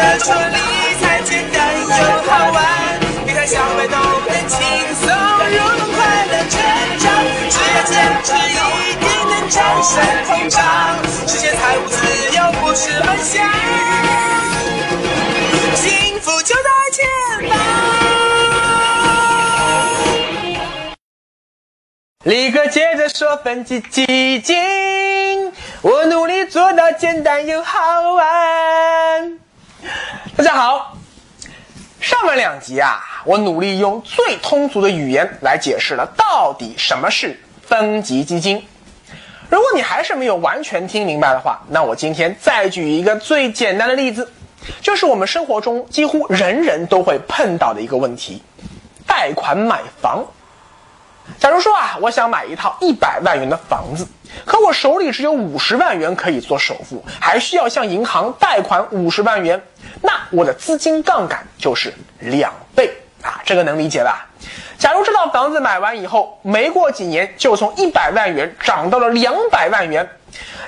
得说理财简单又好玩，理财小白都能轻松入门，快乐成长。只要坚持，一定能战胜通胀，实现财务自由不是梦想，幸福就在前方。李哥接着说分级基金，我努力做到简单又好玩。大家好，上面两集啊，我努力用最通俗的语言来解释了到底什么是分级基金。如果你还是没有完全听明白的话，那我今天再举一个最简单的例子，就是我们生活中几乎人人都会碰到的一个问题：贷款买房。假如说啊，我想买一套一百万元的房子，可我手里只有五十万元可以做首付，还需要向银行贷款五十万元，那我的资金杠杆就是两倍啊，这个能理解吧？假如这套房子买完以后，没过几年就从一百万元涨到了两百万元，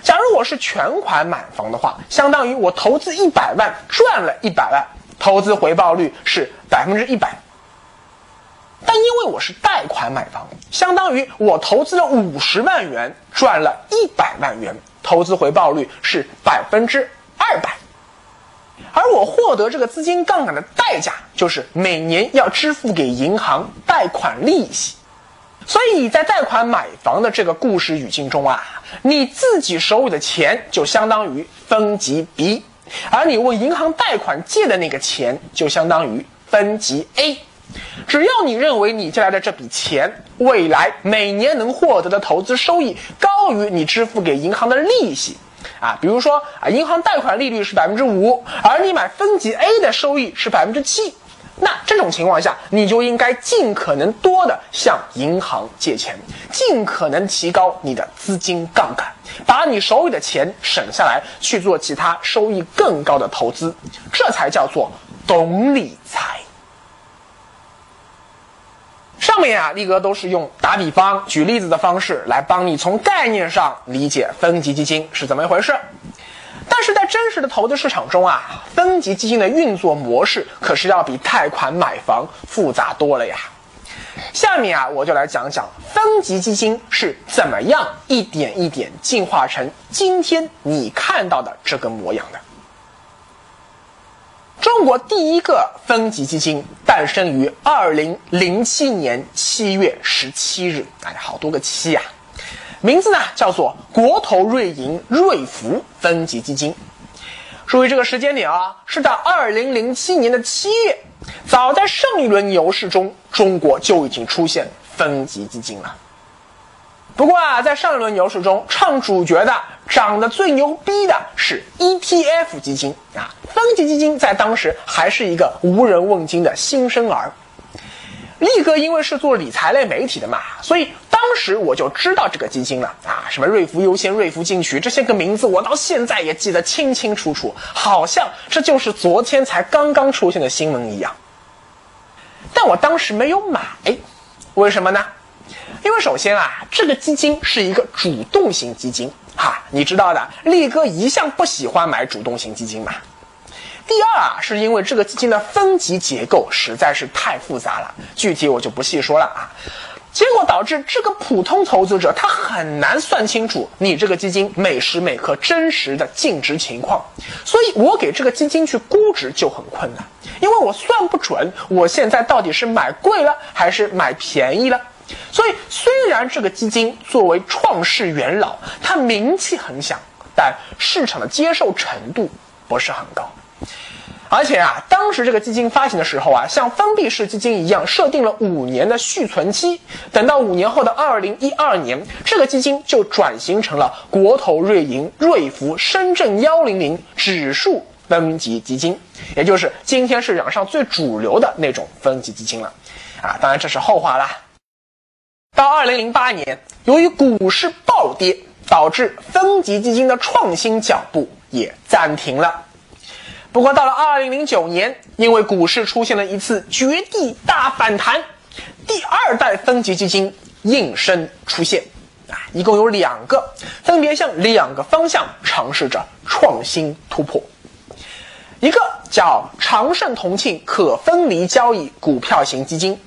假如我是全款买房的话，相当于我投资一百万赚了一百万，投资回报率是百分之一百。但因为我是贷款买房，相当于我投资了五十万元，赚了一百万元，投资回报率是百分之二百。而我获得这个资金杠杆的代价，就是每年要支付给银行贷款利息。所以在贷款买房的这个故事语境中啊，你自己手里的钱就相当于分级 B，而你问银行贷款借的那个钱就相当于分级 A。只要你认为你借来的这笔钱未来每年能获得的投资收益高于你支付给银行的利息，啊，比如说啊，银行贷款利率是百分之五，而你买分级 A 的收益是百分之七，那这种情况下，你就应该尽可能多的向银行借钱，尽可能提高你的资金杠杆，把你手里的钱省下来去做其他收益更高的投资，这才叫做懂理财。上面啊，力哥都是用打比方、举例子的方式来帮你从概念上理解分级基金是怎么一回事。但是在真实的投资市场中啊，分级基金的运作模式可是要比贷款买房复杂多了呀。下面啊，我就来讲讲分级基金是怎么样一点一点进化成今天你看到的这个模样的。中国第一个分级基金诞生于二零零七年七月十七日，哎，好多个七啊！名字呢叫做国投瑞银瑞福分级基金。注意这个时间点啊，是在二零零七年的七月。早在上一轮牛市中，中国就已经出现分级基金了。不过啊，在上一轮牛市中，唱主角的、涨得最牛逼的是 ETF 基金啊。分级基金在当时还是一个无人问津的新生儿。力哥因为是做理财类媒体的嘛，所以当时我就知道这个基金了啊。什么瑞福优先、瑞福进取这些个名字，我到现在也记得清清楚楚，好像这就是昨天才刚刚出现的新闻一样。但我当时没有买，为什么呢？因为首先啊，这个基金是一个主动型基金，哈，你知道的，力哥一向不喜欢买主动型基金嘛。第二啊，是因为这个基金的分级结构实在是太复杂了，具体我就不细说了啊。结果导致这个普通投资者他很难算清楚你这个基金每时每刻真实的净值情况，所以我给这个基金去估值就很困难，因为我算不准我现在到底是买贵了还是买便宜了。所以，虽然这个基金作为创世元老，它名气很响，但市场的接受程度不是很高。而且啊，当时这个基金发行的时候啊，像封闭式基金一样，设定了五年的续存期。等到五年后的二零一二年，这个基金就转型成了国投瑞银瑞孚深圳幺零零指数分级基金，也就是今天市场上最主流的那种分级基金了。啊，当然这是后话啦。到二零零八年，由于股市暴跌，导致分级基金的创新脚步也暂停了。不过到了二零零九年，因为股市出现了一次绝地大反弹，第二代分级基金应声出现，啊，一共有两个，分别向两个方向尝试着创新突破。一个叫长盛同庆可分离交易股票型基金，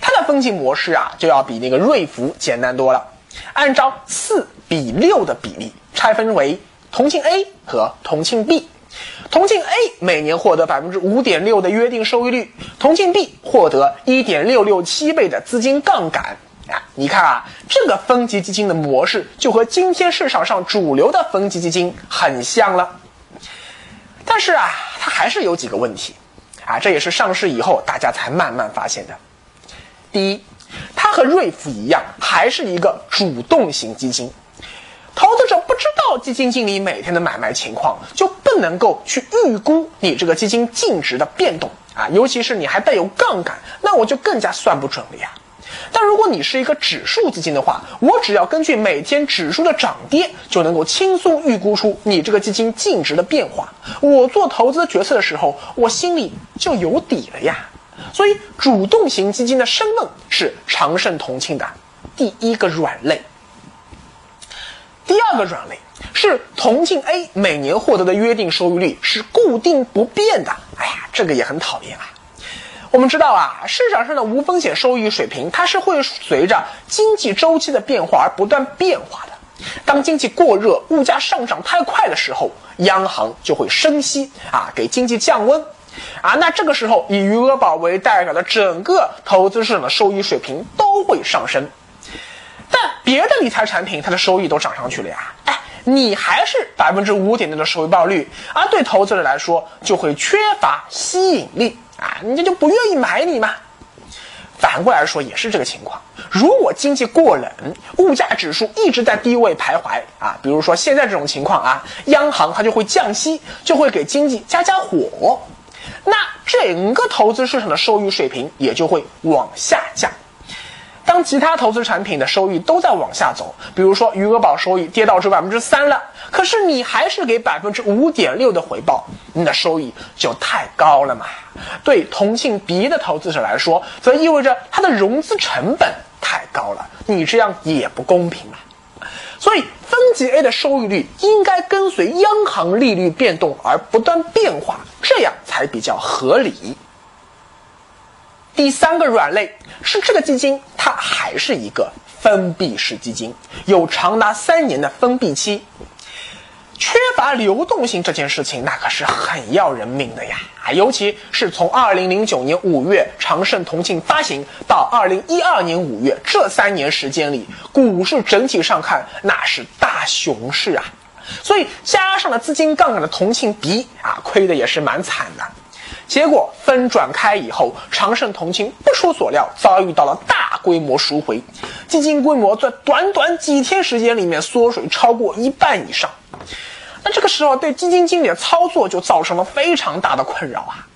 它的分级模式啊就要比那个瑞福简单多了，按照四比六的比例拆分为同庆 A 和同庆 B，同庆 A 每年获得百分之五点六的约定收益率，同庆 B 获得一点六六七倍的资金杠杆。啊，你看啊，这个分级基金的模式就和今天市场上主流的分级基金很像了。但是啊，它还是有几个问题，啊，这也是上市以后大家才慢慢发现的。第一，它和瑞福一样，还是一个主动型基金，投资者不知道基金经理每天的买卖情况，就不能够去预估你这个基金净值的变动啊，尤其是你还带有杠杆，那我就更加算不准了呀。但如果你是一个指数基金的话，我只要根据每天指数的涨跌，就能够轻松预估出你这个基金净值的变化。我做投资决策的时候，我心里就有底了呀。所以，主动型基金的申论是长盛同庆的第一个软肋。第二个软肋是同庆 A 每年获得的约定收益率是固定不变的。哎呀，这个也很讨厌啊。我们知道啊，市场上的无风险收益水平，它是会随着经济周期的变化而不断变化的。当经济过热、物价上涨太快的时候，央行就会升息啊，给经济降温啊。那这个时候，以余额宝为代表的整个投资市场的收益水平都会上升。但别的理财产品，它的收益都涨上去了呀，哎，你还是百分之五点六的收益报率，而对投资者来说，就会缺乏吸引力。啊，人家就不愿意买你嘛？反过来说也是这个情况。如果经济过冷，物价指数一直在低位徘徊啊，比如说现在这种情况啊，央行它就会降息，就会给经济加加火，那整个投资市场的收益水平也就会往下降。当其他投资产品的收益都在往下走，比如说余额宝收益跌到只百分之三了，可是你还是给百分之五点六的回报，你的收益就太高了嘛？对同性别的投资者来说，则意味着它的融资成本太高了，你这样也不公平嘛？所以分级 A 的收益率应该跟随央行利率变动而不断变化，这样才比较合理。第三个软肋是这个基金，它还是一个封闭式基金，有长达三年的封闭期，缺乏流动性这件事情，那可是很要人命的呀！啊，尤其是从二零零九年五月长盛同庆发行到二零一二年五月这三年时间里，股市整体上看那是大熊市啊，所以加上了资金杠杆的同庆鼻啊，亏的也是蛮惨的。结果分转开以后，长盛同庆不出所料遭遇到了大规模赎回，基金规模在短短几天时间里面缩水超过一半以上。那这个时候对基金经理的操作就造成了非常大的困扰啊！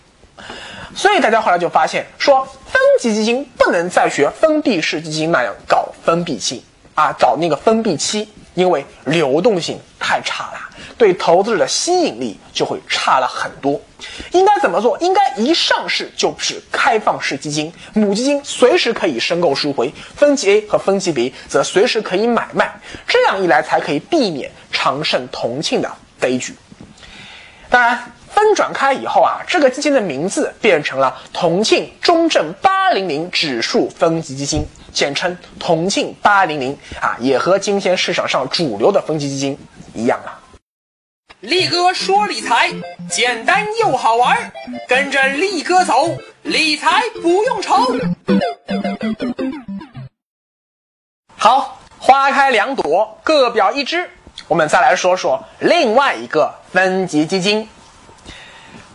所以大家后来就发现说，分级基金不能再学封闭式基金那样搞封闭期啊，搞那个封闭期，因为流动性太差了。对投资者的吸引力就会差了很多。应该怎么做？应该一上市就是开放式基金，母基金随时可以申购赎回，分级 A 和分级 B 则随时可以买卖。这样一来才可以避免长盛同庆的悲剧。当然，分转开以后啊，这个基金的名字变成了同庆中证八零零指数分级基金，简称同庆八零零啊，也和今天市场上主流的分级基金一样了。力哥说理财简单又好玩，跟着力哥走，理财不用愁。好，花开两朵，各表一枝。我们再来说说另外一个分级基金。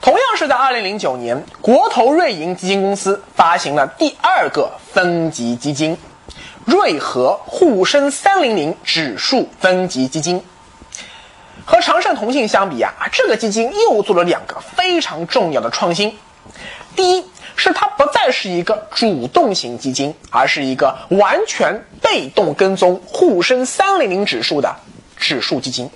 同样是在二零零九年，国投瑞银基金公司发行了第二个分级基金——瑞和沪深三零零指数分级基金。和长盛同庆相比啊，这个基金又做了两个非常重要的创新。第一是它不再是一个主动型基金，而是一个完全被动跟踪沪深三零零指数的指数基金。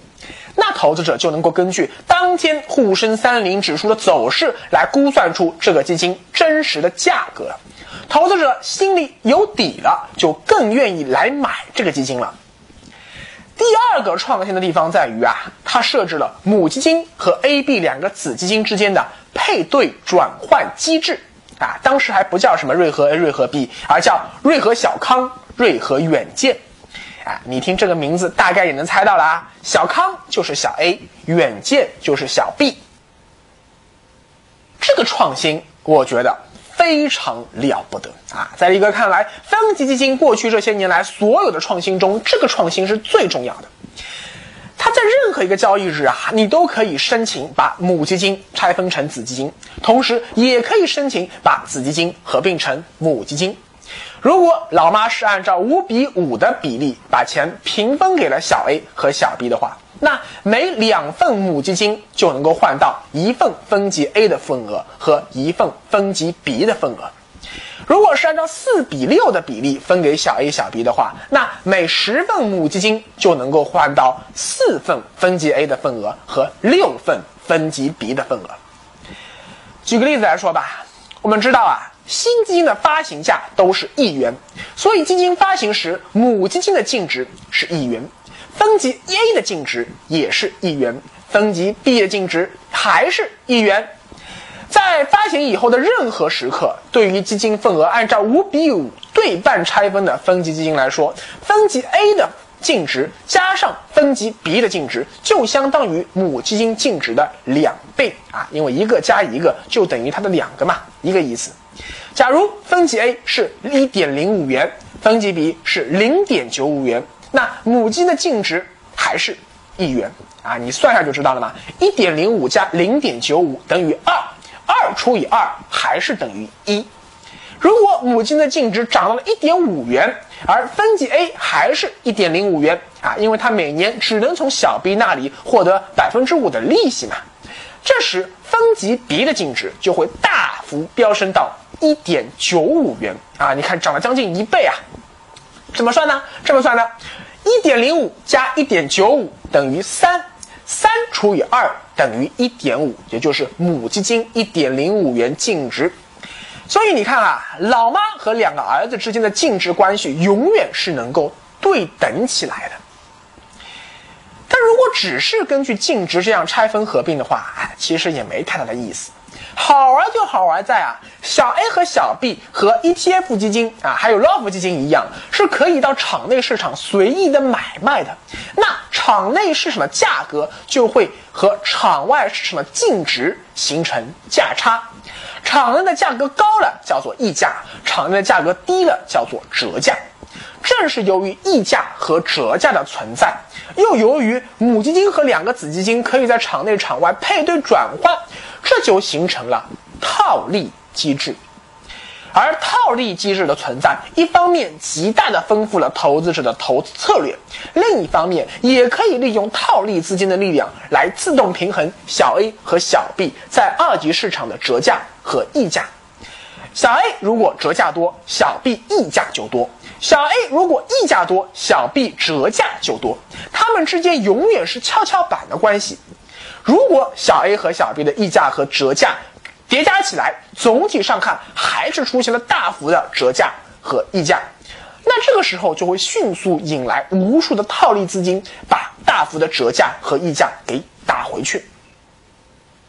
那投资者就能够根据当天沪深三零指数的走势来估算出这个基金真实的价格。投资者心里有底了，就更愿意来买这个基金了。第二个创新的地方在于啊，它设置了母基金和 A、B 两个子基金之间的配对转换机制啊。当时还不叫什么瑞和 A、瑞和 B，而叫瑞和小康、瑞和远见。啊，你听这个名字，大概也能猜到了啊。小康就是小 A，远见就是小 B。这个创新，我觉得非常了不得啊！在一个看来，分级基金过去这些年来所有的创新中，这个创新是最重要的。它在任何一个交易日啊，你都可以申请把母基金拆分成子基金，同时也可以申请把子基金合并成母基金。如果老妈是按照五比五的比例把钱平分给了小 A 和小 B 的话，那每两份母基金就能够换到一份分级 A 的份额和一份分级 B 的份额。如果是按照四比六的比例分给小 A 小 B 的话，那每十份母基金就能够换到四份分级 A 的份额和六份分级 B 的份额。举个例子来说吧，我们知道啊。新基金的发行价都是一元，所以基金发行时母基金的净值是一元，分级 A 的净值也是一元，分级 B 的净值还是一元。在发行以后的任何时刻，对于基金份额按照五比五对半拆分的分级基金来说，分级 A 的净值加上分级 B 的净值就相当于母基金净值的两倍啊，因为一个加一个就等于它的两个嘛，一个意思。假如分级 A 是一点零五元，分级 B 是零点九五元，那母基金的净值还是一元啊？你算一下就知道了嘛。一点零五加零点九五等于二，二除以二还是等于一。如果母基金的净值涨到了一点五元，而分级 A 还是一点零五元啊，因为它每年只能从小 B 那里获得百分之五的利息嘛。这时分级 B 的净值就会大幅飙升到。一点九五元啊！你看涨了将近一倍啊！怎么算呢？这么算的：一点零五加一点九五等于三，三除以二等于一点五，也就是母基金一点零五元净值。所以你看啊，老妈和两个儿子之间的净值关系永远是能够对等起来的。但如果只是根据净值这样拆分合并的话，哎，其实也没太大的意思。好玩就好玩在啊，小 A 和小 B 和 ETF 基金啊，还有 LOF 基金一样，是可以到场内市场随意的买卖的。那场内市场的价格就会和场外市场的净值形成价差。场内的价格高了叫做溢价，场内的价格低了叫做折价。正是由于溢价和折价的存在，又由于母基金和两个子基金可以在场内场外配对转换。这就形成了套利机制，而套利机制的存在，一方面极大的丰富了投资者的投资策略，另一方面也可以利用套利资金的力量来自动平衡小 A 和小 B 在二级市场的折价和溢价。小 A 如果折价多，小 B 溢价就多；小 A 如果溢价多，小 B 折价就多。它们之间永远是跷跷板的关系。如果小 A 和小 B 的溢价和折价叠加起来，总体上看还是出现了大幅的折价和溢价，那这个时候就会迅速引来无数的套利资金，把大幅的折价和溢价给打回去。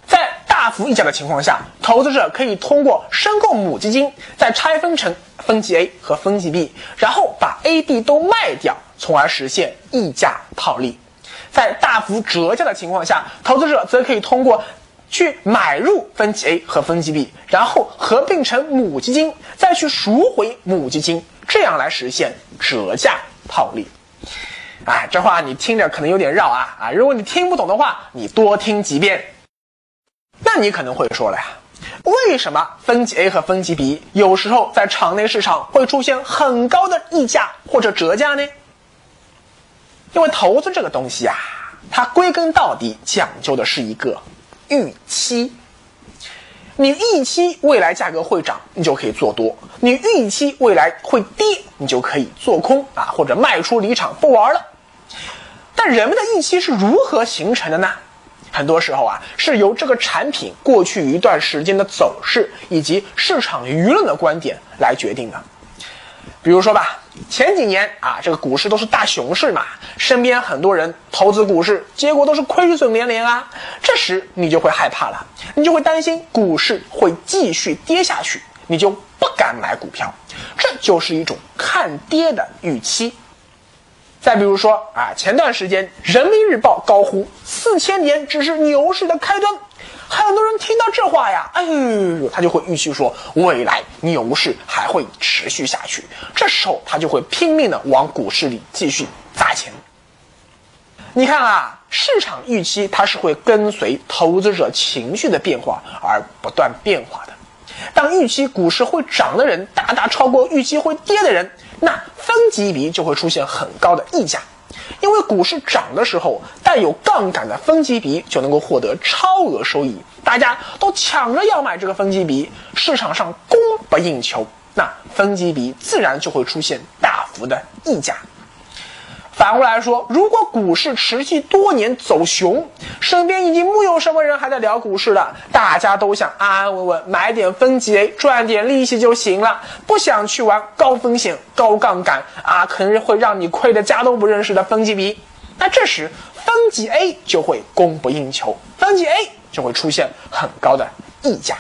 在大幅溢价的情况下，投资者可以通过申购母基金，再拆分成分级 A 和分级 B，然后把 A、B 都卖掉，从而实现溢价套利。在大幅折价的情况下，投资者则可以通过去买入分级 A 和分级 B，然后合并成母基金，再去赎回母基金，这样来实现折价套利。哎，这话你听着可能有点绕啊啊！如果你听不懂的话，你多听几遍。那你可能会说了呀，为什么分级 A 和分级 B 有时候在场内市场会出现很高的溢价或者折价呢？因为投资这个东西啊，它归根到底讲究的是一个预期。你预期未来价格会涨，你就可以做多；你预期未来会跌，你就可以做空啊，或者卖出离场不玩了。但人们的预期是如何形成的呢？很多时候啊，是由这个产品过去一段时间的走势以及市场舆论的观点来决定的。比如说吧，前几年啊，这个股市都是大熊市嘛，身边很多人投资股市，结果都是亏损连连啊。这时你就会害怕了，你就会担心股市会继续跌下去，你就不敢买股票，这就是一种看跌的预期。再比如说啊，前段时间《人民日报》高呼四千点只是牛市的开端。很多人听到这话呀，哎呦，他就会预期说未来牛市还会持续下去，这时候他就会拼命的往股市里继续砸钱。你看啊，市场预期它是会跟随投资者情绪的变化而不断变化的。当预期股市会涨的人大大超过预期会跌的人，那分级比就会出现很高的溢价。因为股市涨的时候，带有杠杆的分级比就能够获得超额收益，大家都抢着要买这个分级比，市场上供不应求，那分级比自然就会出现大幅的溢价。反过来说，如果股市持续多年走熊，身边已经木有什么人还在聊股市了，大家都想安安稳稳买点分级 A 赚点利息就行了，不想去玩高风险、高杠杆啊，可能会让你亏的家都不认识的分级 B。那这时分级 A 就会供不应求，分级 A 就会出现很高的溢价。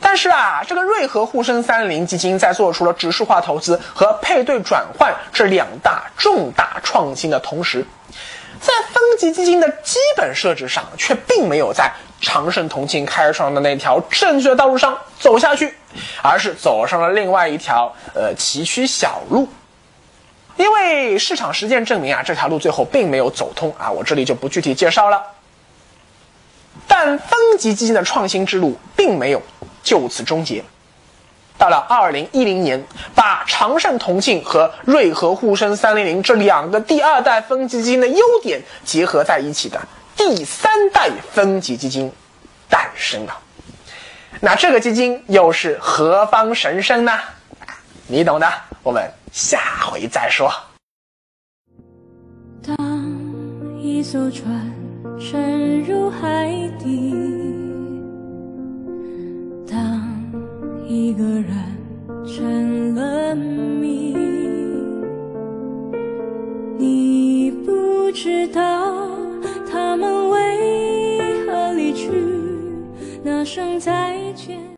但是啊，这个瑞和沪深三零基金在做出了指数化投资和配对转换这两大重大创新的同时，在分级基金的基本设置上，却并没有在长盛同庆开创的那条正确的道路上走下去，而是走上了另外一条呃崎岖小路。因为市场实践证明啊，这条路最后并没有走通啊，我这里就不具体介绍了。但分级基金的创新之路并没有。就此终结。到了二零一零年，把长盛同庆和瑞和沪深三零零这两个第二代分级基金的优点结合在一起的第三代分级基金诞生了。那这个基金又是何方神圣呢？你懂的，我们下回再说。当一艘船沉入海底。一个人成了谜，你不知道他们为何离去，那声再见。